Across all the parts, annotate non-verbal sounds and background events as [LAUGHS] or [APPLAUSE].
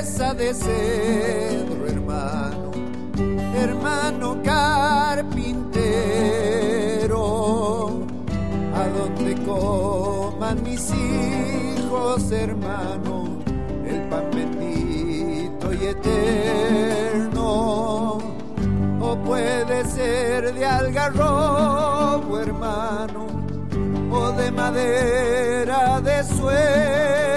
de cedro, hermano, hermano carpintero, a donde coman mis hijos, hermano, el pan bendito y eterno. O puede ser de algarrobo, hermano, o de madera de sueños,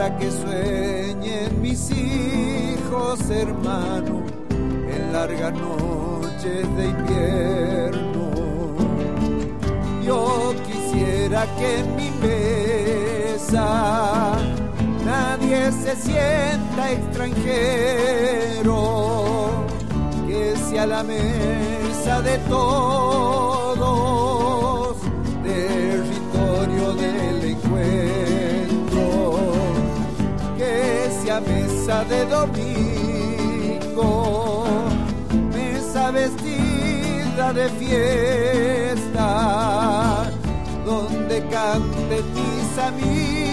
para que sueñen mis hijos, hermano, en largas noches de invierno. Yo quisiera que en mi mesa nadie se sienta extranjero, que sea la mesa de todos, de domingo, mesa vestida de fiesta, donde canten mis amigos,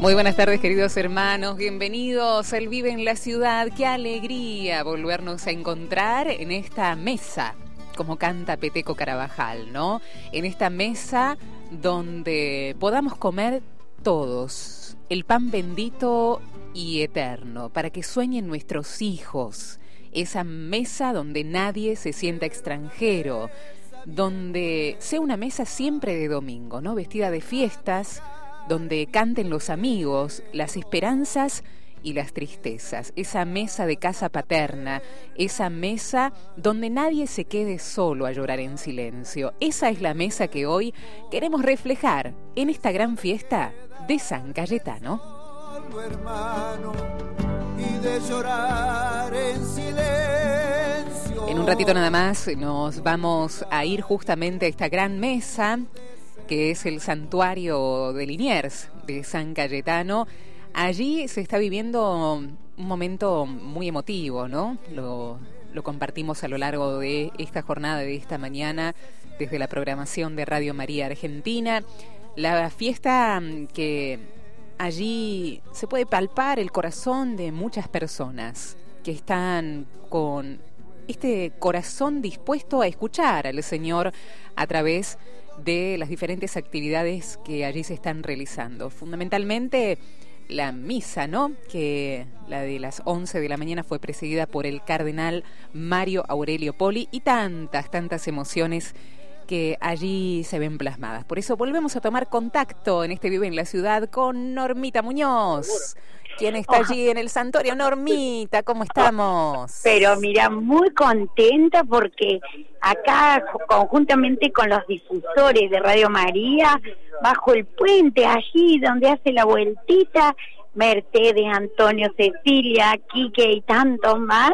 Muy buenas tardes, queridos hermanos. Bienvenidos al Vive en la Ciudad. Qué alegría volvernos a encontrar en esta mesa, como canta Peteco Carabajal, ¿no? En esta mesa donde podamos comer todos el pan bendito y eterno, para que sueñen nuestros hijos. Esa mesa donde nadie se sienta extranjero, donde sea una mesa siempre de domingo, ¿no? Vestida de fiestas donde canten los amigos, las esperanzas y las tristezas, esa mesa de casa paterna, esa mesa donde nadie se quede solo a llorar en silencio. Esa es la mesa que hoy queremos reflejar en esta gran fiesta de San Cayetano. hermano, y de llorar en silencio. En un ratito nada más nos vamos a ir justamente a esta gran mesa que es el santuario de Liniers de San Cayetano. Allí se está viviendo un momento muy emotivo, ¿no? Lo, lo compartimos a lo largo de esta jornada, de esta mañana, desde la programación de Radio María Argentina. La fiesta mm, que allí se puede palpar el corazón de muchas personas que están con este corazón dispuesto a escuchar al Señor a través de las diferentes actividades que allí se están realizando. Fundamentalmente la misa, ¿no? Que la de las 11 de la mañana fue presidida por el cardenal Mario Aurelio Poli y tantas, tantas emociones que allí se ven plasmadas. Por eso volvemos a tomar contacto en este Vive en la Ciudad con Normita Muñoz. ¿Quién está allí en el santuario? Normita, ¿cómo estamos? Pero mira, muy contenta porque acá conjuntamente con los difusores de Radio María, bajo el puente, allí donde hace la vueltita, Mercedes, Antonio, Cecilia, Quique y tantos más,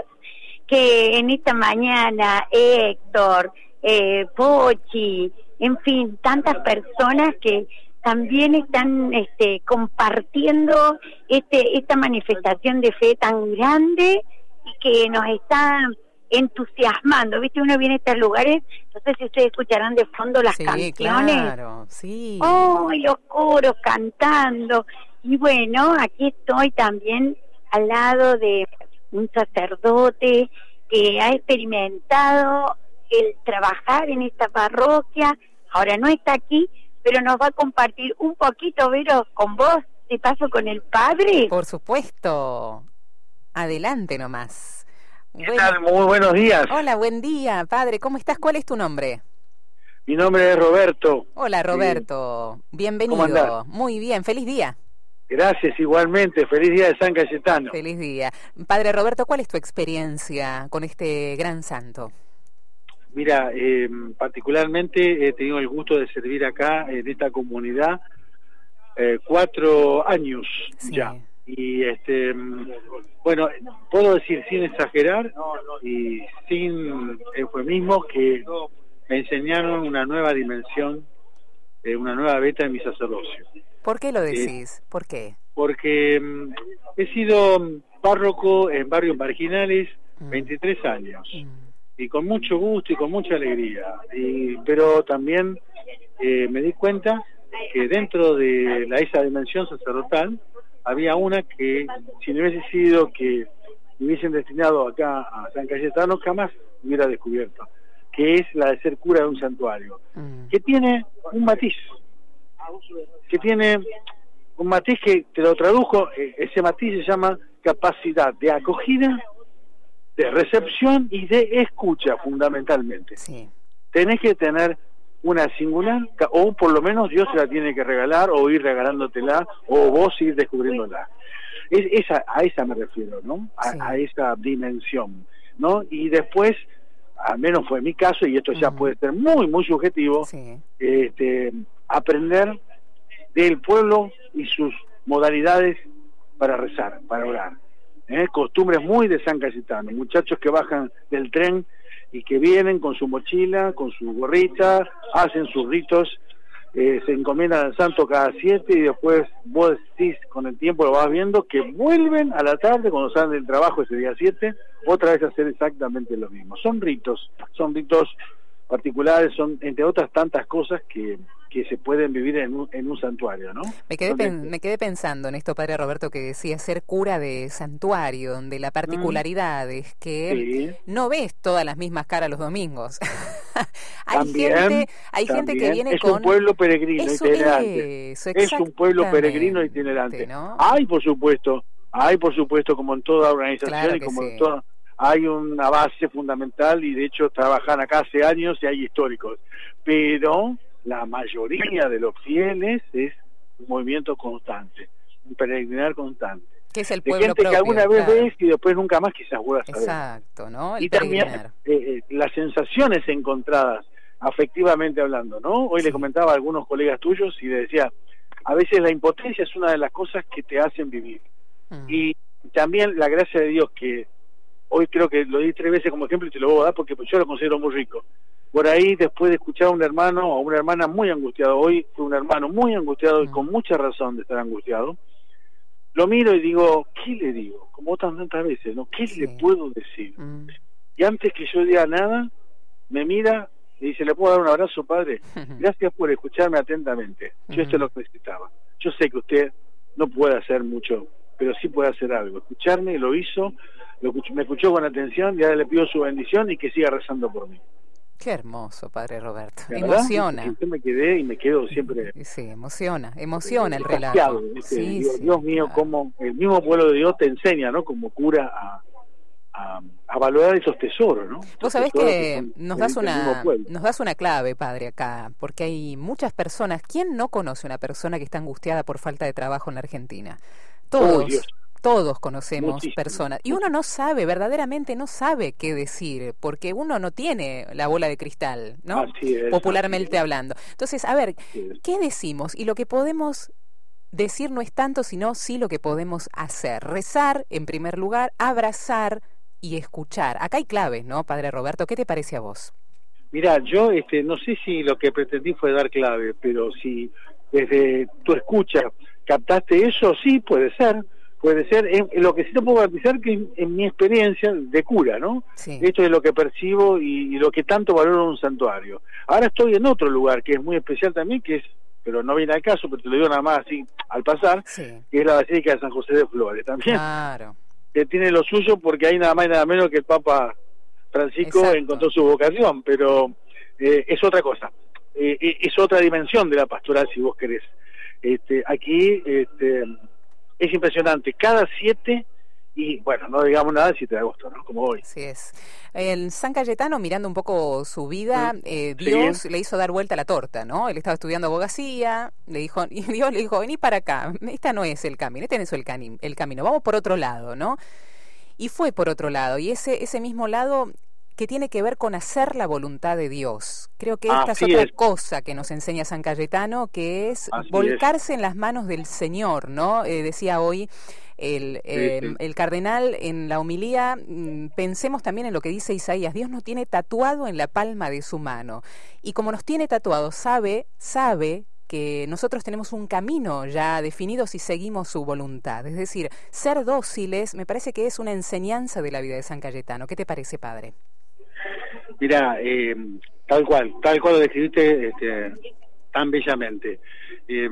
que en esta mañana Héctor, eh, Pochi, en fin, tantas personas que también están este, compartiendo este, esta manifestación de fe tan grande y que nos está entusiasmando, ¿viste? Uno viene a estos lugares, no sé si ustedes escucharán de fondo las sí, canciones. claro, sí. ¡Oh! y los coros cantando. Y bueno, aquí estoy también al lado de un sacerdote que ha experimentado el trabajar en esta parroquia. Ahora no está aquí, pero nos va a compartir un poquito, Vero, con vos, de paso con el padre. Por supuesto. Adelante nomás. ¿Qué tal? Muy buenos días. Hola, buen día, padre. ¿Cómo estás? ¿Cuál es tu nombre? Mi nombre es Roberto. Hola, Roberto. Bienvenido. ¿Cómo andás? Muy bien, feliz día. Gracias igualmente. Feliz día de San Cayetano. Feliz día. Padre Roberto, ¿cuál es tu experiencia con este gran santo? Mira, eh, particularmente he tenido el gusto de servir acá en esta comunidad eh, cuatro años Sí. ya. Y este, bueno, puedo decir sin exagerar y sin eufemismo que me enseñaron una nueva dimensión, eh, una nueva beta en mi sacerdocio. ¿Por qué lo decís? ¿Por qué? porque mm, he sido, mm, párroco en barrios marginales, Mm. 23 años. Mm. Y con mucho gusto y con mucha alegría. Y, pero también eh, me di cuenta que dentro de la, esa dimensión sacerdotal había una que si no hubiese sido que me hubiesen destinado acá a San Cayetano jamás hubiera descubierto, que es la de ser cura de un santuario, Mm. que tiene un matiz, que tiene un matiz que te lo tradujo, eh, ese matiz se llama capacidad de acogida, de recepción y de escucha fundamentalmente. Sí. Tenés que tener una singular, o por lo menos Dios se la tiene que regalar, o ir regalándotela, o vos ir descubriéndola. Es, esa, a esa me refiero, ¿no? A, Sí. a esa dimensión, ¿no? Y después, al menos fue mi caso, y esto ya puede ser muy, muy subjetivo, Sí. este, aprender del pueblo y sus modalidades para rezar, para orar. ¿Eh? Costumbres muy de San Cayetano, muchachos que bajan del tren y que vienen con su mochila, con su gorrita, hacen sus ritos, eh, se encomiendan al santo cada siete y después vos decís, con el tiempo lo vas viendo, que vuelven a la tarde cuando salen del trabajo ese día siete, otra vez a hacer exactamente lo mismo. Son ritos, son ritos particulares, son entre otras tantas cosas que, que se pueden vivir en un, en un santuario, ¿no? Me quedé, pen- me quedé pensando en esto, Padre Roberto, que decía ser cura de santuario, donde la particularidad es que Sí. no ves todas las mismas caras los domingos. [LAUGHS] hay También, gente, hay gente que viene es con un pueblo peregrino Eso itinerante. eso, es un pueblo peregrino itinerante. ¿no? Hay, por supuesto, hay, por supuesto, como en toda organización Claro y como sí. en toda, hay una base fundamental y de hecho trabajan acá hace años y hay históricos. Pero la mayoría de los fieles es un movimiento constante, un peregrinar constante. que es el De pueblo gente propio. que alguna vez claro. ves y después nunca más quizás vuelvas a ver. Exacto, ¿no? El y también eh, eh, las sensaciones encontradas afectivamente hablando, ¿no? Hoy Sí. le comentaba a algunos colegas tuyos y le decía, a veces la impotencia es una de las cosas que te hacen vivir. Mm. Y también la gracia de Dios que hoy creo que lo di tres veces como ejemplo y te lo voy a dar porque yo lo considero muy rico. Por ahí después de escuchar a un hermano o una hermana muy angustiado, hoy fue un hermano muy angustiado y Mm. con mucha razón de estar angustiado, lo miro y digo, ¿qué le digo? Como tantas veces, ¿no? ¿Qué Sí. le puedo decir? Mm. Y antes que yo diga nada, me mira y dice, ¿le puedo dar un abrazo, padre? [LAUGHS] Gracias por escucharme atentamente. Yo esto es lo que necesitaba. Yo sé que usted no puede hacer mucho, pero sí puede hacer algo. Escucharme, lo hizo, lo me escuchó con atención y ahora le pido su bendición y que siga rezando por mí. Qué hermoso, Padre Roberto. Emociona. Yo me quedé y me quedo siempre [LAUGHS] Sí, emociona, emociona el relato. ¿viste? Sí, Digo, sí, Dios mío, claro. cómo el mismo pueblo de Dios te enseña, ¿no? Como cura a, a, a valorar esos tesoros, ¿no? Vos sabés que son nos das del una nos das una clave, padre, acá, porque hay muchas personas. ¿Quién no conoce una persona que está angustiada por falta de trabajo en la Argentina? Todos, Oh, Dios. todos conocemos Muchísimo, personas y uno no sabe, verdaderamente no sabe qué decir, porque uno no tiene la bola de cristal, ¿no? Así es, Popularmente así hablando. Entonces, a ver. ¿qué decimos? Y lo que podemos decir no es tanto, sino sí lo que podemos hacer. Rezar, en primer lugar, abrazar y escuchar. Acá hay claves, ¿no, Padre Roberto? ¿Qué te parece a vos? Mira, yo este, no sé si lo que pretendí fue dar clave, pero si desde tu escucha captaste eso, sí, puede ser, puede ser. En- en lo que sí te puedo garantizar que en, en mi experiencia de cura, ¿no? Sí. Esto es lo que percibo y, y lo que tanto valoro un santuario. Ahora estoy en otro lugar que es muy especial también, que es, pero no viene al caso, pero te lo digo nada más así al pasar, Sí. que es la Basílica de San José de Flores. También Claro. que tiene lo suyo porque hay nada más y nada menos que el Papa Francisco Exacto. encontró su vocación, pero eh, es otra cosa, Eh, eh, es otra dimensión de la pastoral si vos querés. Este, aquí este, es impresionante, cada siete y bueno, no digamos nada el 7 de agosto, ¿no? Como hoy. Así es. En San Cayetano, mirando un poco su vida, Mm, eh, sí. Dios le hizo dar vuelta a la torta, ¿no? Él estaba estudiando abogacía, le dijo, [LAUGHS] y Dios le dijo, vení para acá, esta no es el camino, este no es el, cani- el camino, vamos por otro lado, ¿no? Y fue por otro lado, y ese, ese mismo lado que tiene que ver con hacer la voluntad de Dios. Creo que esta Así es otra es. cosa que nos enseña San Cayetano, que es Así es. volcarse en las manos del Señor, ¿no? Eh, decía hoy el, eh, sí. el cardenal en la homilía, mm, pensemos también en lo que dice Isaías, Dios nos tiene tatuado en la palma de su mano. Y como nos tiene tatuado, sabe, sabe que nosotros tenemos un camino ya definido si seguimos su voluntad. Es decir, ser dóciles me parece que es una enseñanza de la vida de San Cayetano. ¿Qué te parece, padre? Mira, eh, tal cual, tal cual lo describiste este, tan bellamente. Eh,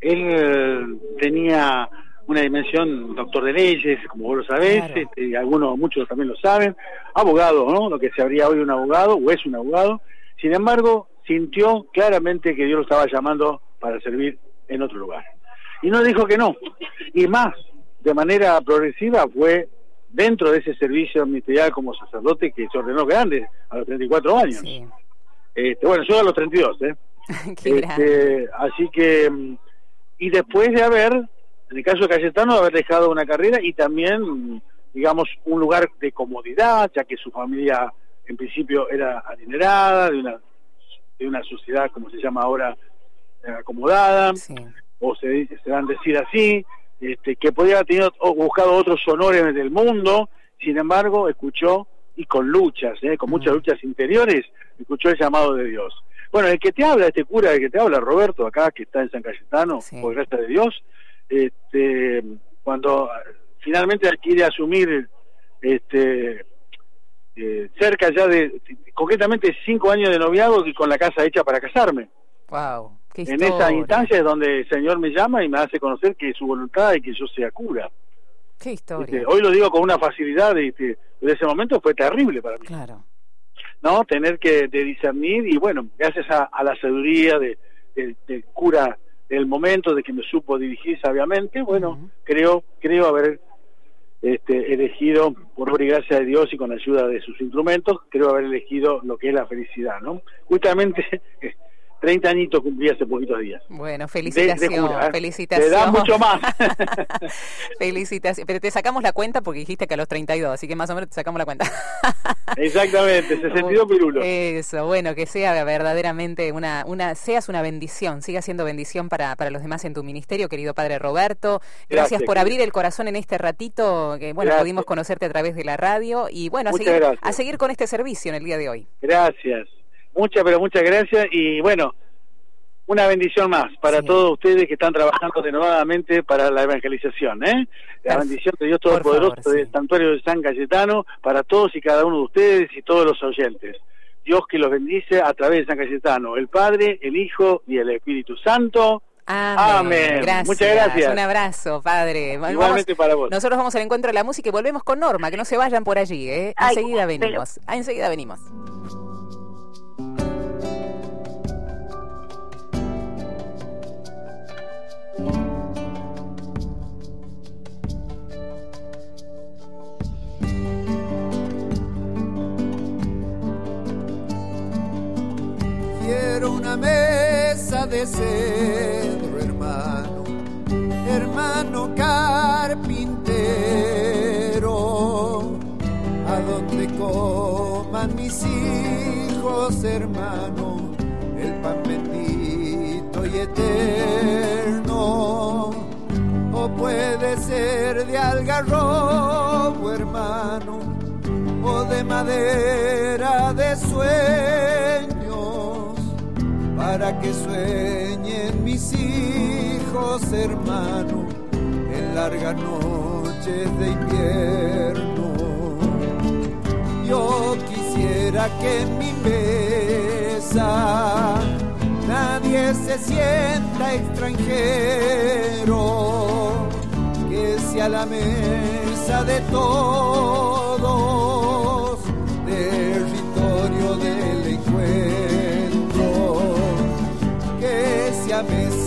él tenía una dimensión doctor de leyes, como vos lo sabés, este, algunos, muchos también lo saben, abogado, ¿no? Lo que se habría hoy un abogado, o es un abogado. Sin embargo, sintió claramente que Dios lo estaba llamando para servir en otro lugar. Y no dijo que no. Y más, de manera progresiva, fue dentro de ese servicio ministerial como sacerdote que se ordenó grande a los 34 años. Este, bueno, yo a los 32, ¿eh? [LAUGHS] este, así que, mm, y después de haber, en el caso de Cayetano, haber dejado una carrera y también, digamos, un lugar de comodidad, ya que su familia en principio era adinerada, de una, de una sociedad, como se llama ahora, eh, acomodada, o se, se dan decir así, este, que podía haber tenido, buscado otros honores del mundo, sin embargo, escuchó, y con luchas, ¿eh? con muchas luchas interiores, escuchó el llamado de Dios. Bueno, el que te habla, este cura, el que te habla, Roberto, acá, que está en San Cayetano, por gracia de Dios, este, cuando finalmente quiere asumir este, eh, cerca ya de, concretamente, cinco años de noviazgo y con la casa hecha para casarme. Wow en esa instancia es donde el Señor me llama y me hace conocer que es su voluntad y que yo sea cura. Qué historia. hoy lo digo con una facilidad, este, de ese momento fue terrible para mí. Claro. ¿No? Tener que discernir y bueno, gracias a, la sabiduría de, cura del momento, de que me supo dirigir sabiamente, bueno, creo, creo haber este, elegido, por obra y gracia de Dios y con ayuda de sus instrumentos, creo haber elegido lo que es la felicidad, ¿no? Justamente [LAUGHS] 30 añitos cumplí hace poquitos días. Bueno, felicitación, ¿eh? felicitación. Te da mucho más. [LAUGHS] felicitación. Pero te sacamos la cuenta porque dijiste que a los 32, así que más o menos te sacamos la cuenta. [LAUGHS] Exactamente, 62 pirulos. Eso, bueno, que sea verdaderamente una, una, seas una bendición, siga siendo bendición para, para los demás en tu ministerio, querido Padre Roberto. Gracias, por abrir el corazón en este ratito, que bueno, pudimos conocerte a través de la radio y bueno, a seguir, a seguir con este servicio en el día de hoy. Gracias. Muchas, pero muchas gracias y bueno, una bendición más para todos ustedes que están trabajando renovadamente para la evangelización. ¿eh? La bendición de Dios Todopoderoso del Santuario de San Cayetano para todos y cada uno de ustedes y todos los oyentes. Dios que los bendice a través de San Cayetano, el Padre, el Hijo y el Espíritu Santo. Amén. Muchas gracias. Un abrazo, padre. Igualmente para vos. Nosotros vamos al encuentro de la música y volvemos con Norma, que no se vayan por allí. ¿eh? Enseguida venimos. Ah, enseguida venimos. Cedro, hermano, hermano carpintero, a donde coman mis hijos, hermano, el pan bendito y eterno. O puede ser de algarrobo, hermano, o de madera para que sueñen mis hijos, hermano, en largas noches de invierno. Yo quisiera que en mi mesa nadie se sienta extranjero, que sea la mesa de todos,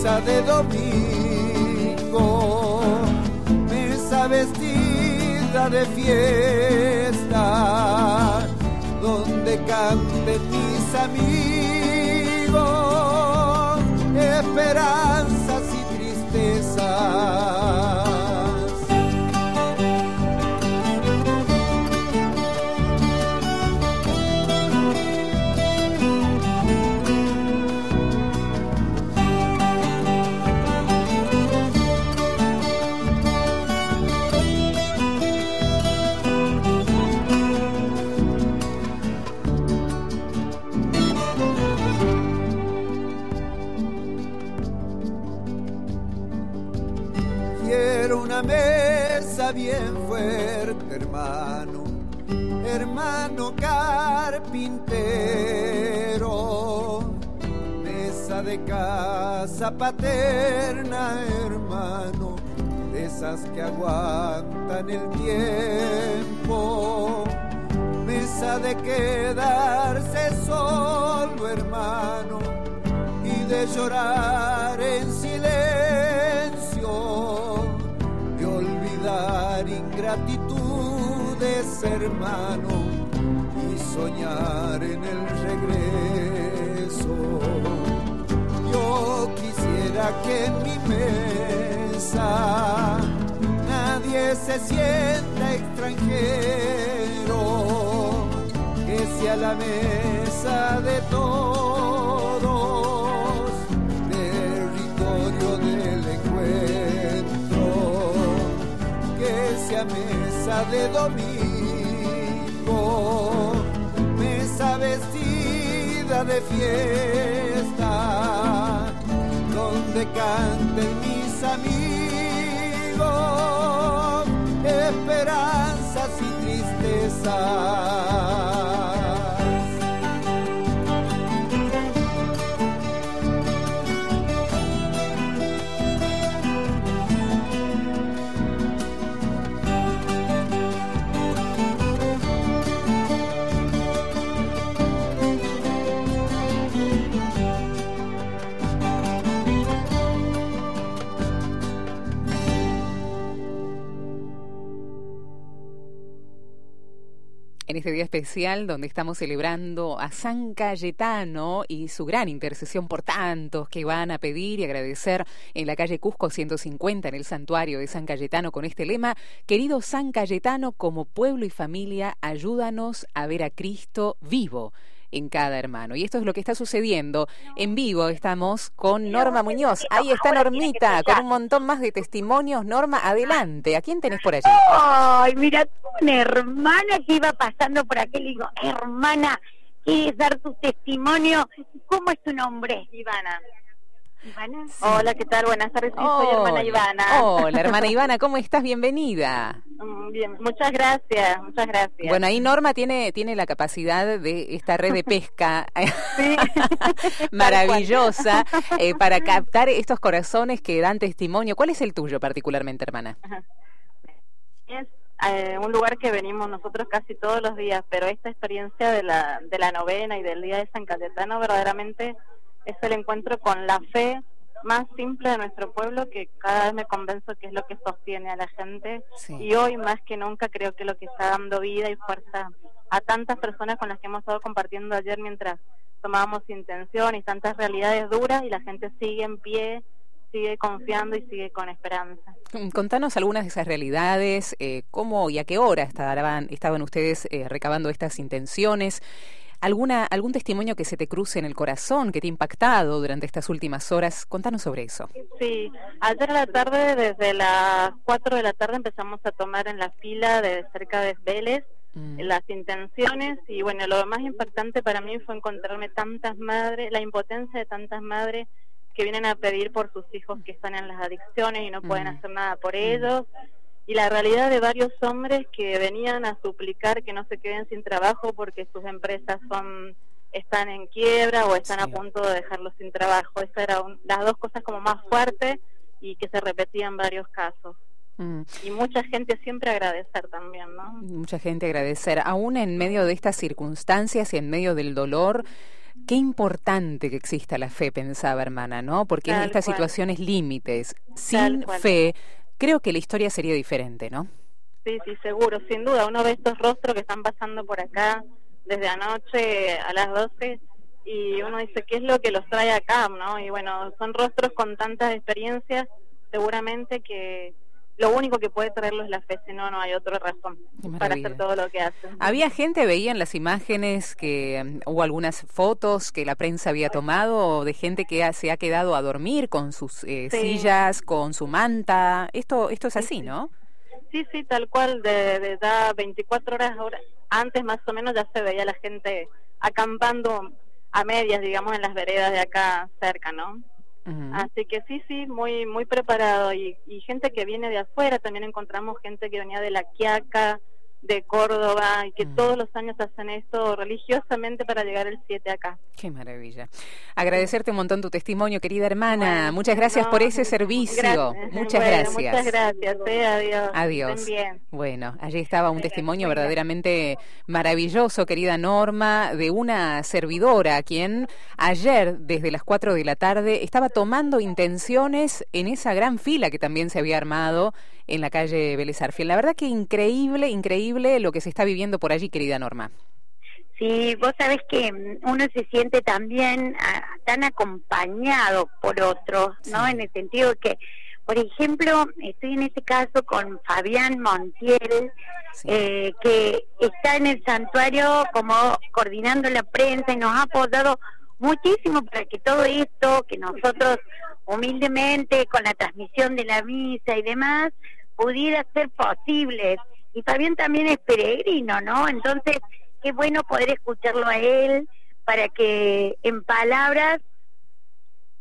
de domingo, mesa vestida de fiesta, donde canten mis amigos, esperanzas paterna, hermano, de esas que aguantan el tiempo. Mesa de quedarse solo, hermano, y de llorar en silencio ingratitudes, hermano, y soñar en el regreso. Que en mi mesa. Nadie se sienta extranjero, que sea la mesa de todos, territorio del encuentro. Que sea mesa de domingo, mesa vestida de fiesta, donde canten mis amigos, esperanzas este día especial donde estamos celebrando a San Cayetano y su gran intercesión por tantos que van a pedir y agradecer en la calle Cusco 150 en el santuario de San Cayetano con este lema, querido San Cayetano, como pueblo y familia, ayúdanos a ver a Cristo vivo en cada hermano. Y esto es lo que está sucediendo. En vivo estamos con Norma Muñoz. Ahí está Normita, con un montón más de testimonios. Norma, adelante. ¿A quién tenés por allí? Ay, mira, una hermana que iba pasando por aquí. Le digo, hermana, ¿quieres dar tu testimonio? ¿Cómo es tu nombre? Ivana. Ivana. Hola, ¿qué tal? Buenas tardes, soy hermana Ivana. Hola, hermana [LAUGHS] Ivana, ¿cómo estás? Bienvenida. Mm, bien, muchas gracias, muchas gracias. Bueno, ahí Norma tiene, tiene la capacidad de esta red de pesca [LAUGHS] [LAUGHS] maravillosa eh, para captar estos corazones que dan testimonio. ¿Cuál es el tuyo particularmente, hermana? Es eh, un lugar que venimos nosotros casi todos los días, pero esta experiencia de la, de la novena y del día de San Cayetano verdaderamente es el encuentro con la fe más simple de nuestro pueblo que cada vez me convenzo que es lo que sostiene a la gente. Y hoy más que nunca creo que lo que está dando vida y fuerza a tantas personas con las que hemos estado compartiendo ayer mientras tomábamos intención y tantas realidades duras y la gente sigue en pie, sigue confiando y sigue con esperanza. Contanos algunas de esas realidades, eh, cómo y a qué hora estaban, estaban ustedes eh, recabando estas intenciones alguna algún testimonio que se te cruce en el corazón, que te ha impactado durante estas últimas horas. Contanos sobre eso. Sí, ayer a la tarde, desde las 4 de la tarde empezamos a tomar en la fila de cerca de Vélez mm. las intenciones y bueno, lo más impactante para mí fue encontrarme tantas madres, la impotencia de tantas madres que vienen a pedir por sus hijos que están en las adicciones y no pueden mm. hacer nada por ellos y la realidad de varios hombres que venían a suplicar que no se queden sin trabajo porque sus empresas son están en quiebra o están a punto de dejarlos sin trabajo. Esas eran las dos cosas como más fuertes y que se repetían en varios casos. Mm. Y mucha gente siempre agradecer también, ¿no? Mucha gente agradecer. Aún en medio de estas circunstancias y en medio del dolor, qué importante que exista la fe, pensaba hermana, ¿no? Porque en estas situaciones límites, sin fe, creo que la historia sería diferente, ¿no? Sí, sí, seguro, sin duda. Uno ve estos rostros que están pasando por acá desde anoche a las 12 y uno dice, ¿qué es lo que los trae acá? ¿no? Y bueno, son rostros con tantas experiencias, seguramente que lo único que puede traerlo es la fe, si no, no hay otra razón para hacer todo lo que hacen. Había gente, veían las imágenes, que um, hubo algunas fotos que la prensa había tomado de gente que se ha quedado a dormir con sus eh, sillas, con su manta. Esto, esto es así, ¿no? Sí, sí, tal cual, de, de, 24 horas antes más o menos ya se veía la gente acampando a medias, digamos, en las veredas de acá cerca, ¿no? Así que sí, sí, muy muy preparado. Y, y gente que viene de afuera, también encontramos gente que venía de La Quiaca, de Córdoba y que mm. todos los años hacen esto religiosamente para llegar el 7 acá. Qué maravilla. Agradecerte un montón tu testimonio, querida hermana. muchas gracias por ese servicio. Muchas gracias. Muchas gracias. Eh, adiós. Adiós. Bueno, allí estaba un testimonio verdaderamente maravilloso, querida Norma, de una servidora quien ayer desde las 4 de la tarde estaba tomando intenciones en esa gran fila que también se había armado en la calle Vélez Arfiel. La verdad que increíble, increíble lo que se está viviendo por allí, querida Norma. Sí, vos sabés que mm, uno se siente también ah, tan acompañado por otros, ¿no? En el sentido que, por ejemplo, estoy en este caso con Fabián Montiel, eh, que está en el santuario como coordinando la prensa y nos ha apoyado muchísimo para que todo esto que nosotros humildemente con la transmisión de la misa y demás pudiera ser posible. Y Fabián también es peregrino, ¿no? Entonces, qué bueno poder escucharlo a él para que en palabras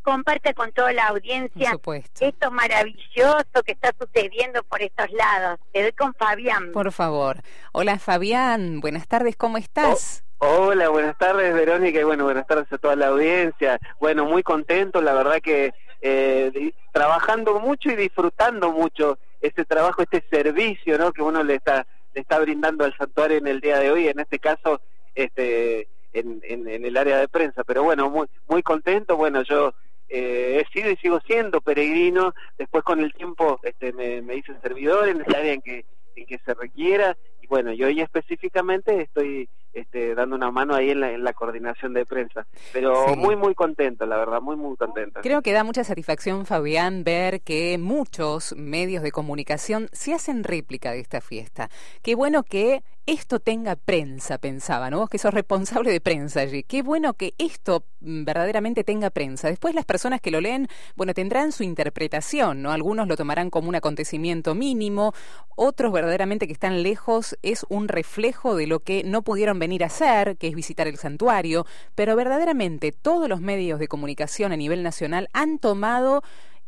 comparta con toda la audiencia esto maravilloso que está sucediendo por estos lados. Te doy con Fabián. Por favor. Hola Fabián, buenas tardes, ¿cómo estás? Oh, hola, buenas tardes Verónica y bueno, buenas tardes a toda la audiencia. Bueno, muy contento, la verdad que eh, trabajando mucho y disfrutando mucho este trabajo, este servicio, ¿no? Que uno le está le está brindando al santuario en el día de hoy, en este caso, este, en, en, el área de prensa. Pero bueno, muy muy contento. Bueno, yo eh, he sido y sigo siendo peregrino. Después con el tiempo, este, me, me hice servidor en el área en que en que se requiera y bueno, yo hoy específicamente estoy este, dando una mano ahí en la, en la coordinación de prensa. Pero muy, muy contento, la verdad, muy, muy contento. Creo que da mucha satisfacción, Fabián, ver que muchos medios de comunicación se hacen réplica de esta fiesta. Qué bueno que esto tenga prensa, pensaba, ¿no? Vos que sos responsable de prensa allí. Qué bueno que esto mm, verdaderamente tenga prensa. Después las personas que lo leen, bueno, tendrán su interpretación, ¿no? Algunos lo tomarán como un acontecimiento mínimo, otros verdaderamente que están lejos es un reflejo de lo que no pudieron venir a hacer, que es visitar el santuario, pero verdaderamente todos los medios de comunicación a nivel nacional han tomado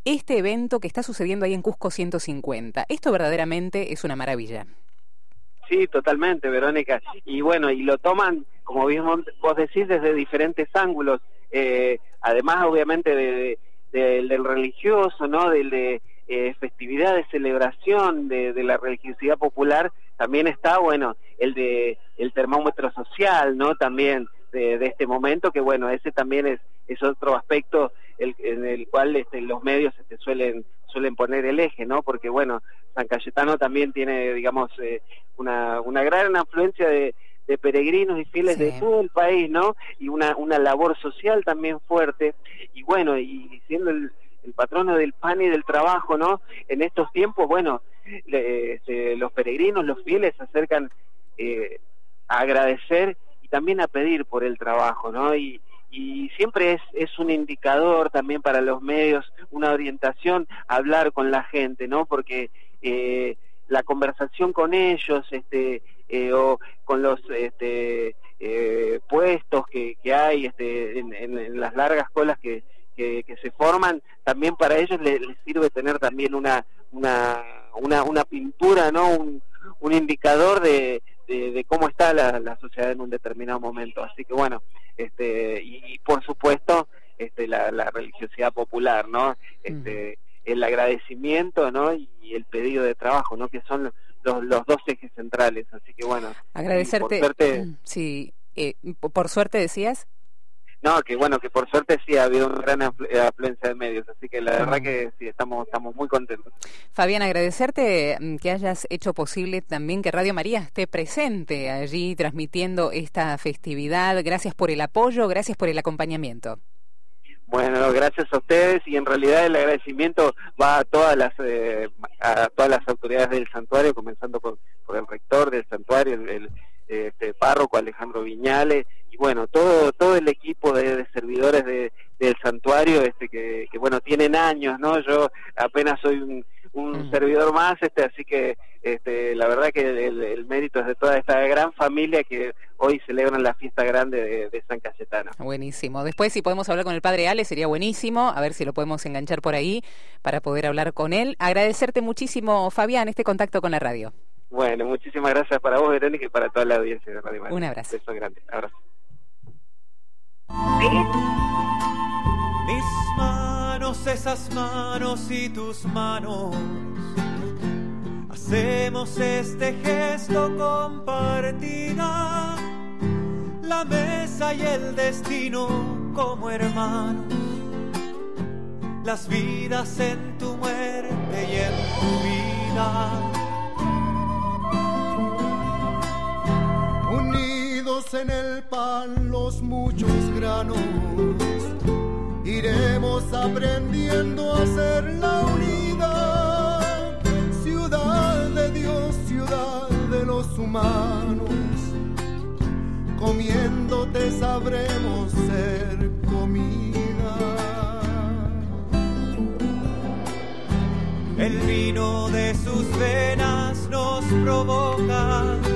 este evento que está sucediendo ahí en Cusco 150. Esto verdaderamente es una maravilla. Sí, totalmente, Verónica. Y bueno, y lo toman, como bien vos decís, desde diferentes ángulos. Eh, además, obviamente, de, del religioso, ¿no? Del de eh, festividad, de celebración, de, de la religiosidad popular, también está, bueno, el de el termómetro social, ¿no? También de, este momento, que bueno, ese también es, es otro aspecto el, en el cual este, los medios este, suelen suelen poner el eje, ¿no? Porque bueno, San Cayetano también tiene, digamos, eh, una, una gran afluencia de, de peregrinos y fieles de todo el país, ¿no? Y una, una labor social también fuerte. Y bueno, y siendo el, el patrono del pan y del trabajo, ¿no? En estos tiempos, bueno, este, los peregrinos, los fieles se acercan eh, a agradecer y también a pedir por el trabajo, ¿no? Y, y siempre es, es un indicador también para los medios, una orientación, hablar con la gente, ¿no? Porque eh, la conversación con ellos, este, eh, o con los este, eh, puestos que, que hay este, en, en las largas colas que, que, se forman, también para ellos les, sirve tener también una, una, una, una pintura, ¿no? Un, un indicador de, de, cómo está la, la, sociedad en un determinado momento. Así que bueno, este, y, por supuesto, este, la, la, religiosidad popular, ¿no? Este, el agradecimiento, ¿no? Y, el pedido de trabajo, ¿no? Que son los, los dos ejes centrales. Así que bueno. Agradecerte. Por suerte, sí, eh, por suerte decías. No, que bueno, que por suerte sí ha habido una gran afluencia de medios, así que la verdad que sí, estamos, estamos muy contentos. Fabián, agradecerte mm, que hayas hecho posible también que Radio María esté presente allí transmitiendo esta festividad. Gracias por el apoyo, gracias por el acompañamiento. Bueno, gracias a ustedes y en realidad el agradecimiento va a todas las eh, a todas las autoridades del santuario, comenzando por, por el rector del santuario, el, este, párroco Alejandro Viñales y bueno todo todo el equipo de, servidores de, del santuario este que, que, bueno tienen años no yo apenas soy un, un servidor más este así que este, la verdad que el, mérito es de toda esta gran familia que hoy celebran la fiesta grande de, San Cayetano. Buenísimo. Después, si podemos hablar con el padre Ale, sería buenísimo. A ver si lo podemos enganchar por ahí para poder hablar con él. Agradecerte muchísimo, Fabián, este contacto con la radio. Bueno, muchísimas gracias para vos, Verónica, y para toda la audiencia de Radio Un abrazo. Un beso grande. Abrazo. Mis manos, esas manos y tus manos Hacemos este gesto compartida, la mesa y el destino como hermanos, las vidas en tu muerte y en tu vida. Unidos en el pan los muchos granos, iremos aprendiendo a ser la unidad de los humanos. Comiéndote sabremos ser comida. El vino de sus venas nos provoca.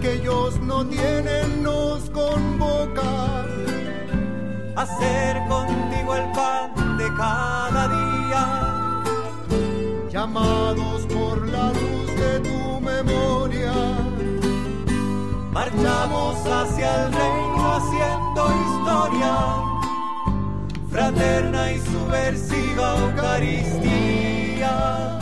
Que ellos no tienen nos convoca. Hacer contigo el pan de cada día llamados por la luz de tu memoria. Marchamos hacia el reino haciendo historia, fraterna y subversiva Eucaristía.